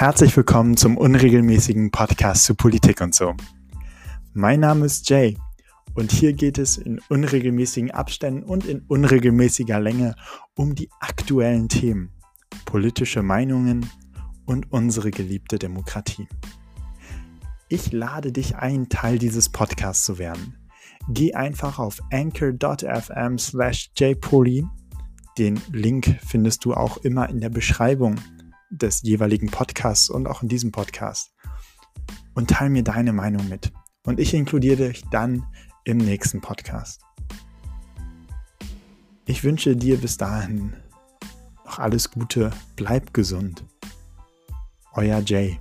herzlich willkommen zum unregelmäßigen Podcast zu Politik und so. Mein Name ist Jay und hier geht es in unregelmäßigen Abständen und in unregelmäßiger Länge um die aktuellen Themen, politische Meinungen und unsere geliebte Demokratie. Ich lade dich ein, Teil dieses Podcasts zu werden. Geh einfach auf anchor.fm slash jpoli. Den Link findest du auch immer in der Beschreibung des jeweiligen Podcasts und auch in diesem Podcast. Und teile mir deine Meinung mit. Und ich inkludiere dich dann im nächsten Podcast. Ich wünsche dir bis dahin noch alles Gute, bleib gesund. Euer Jay.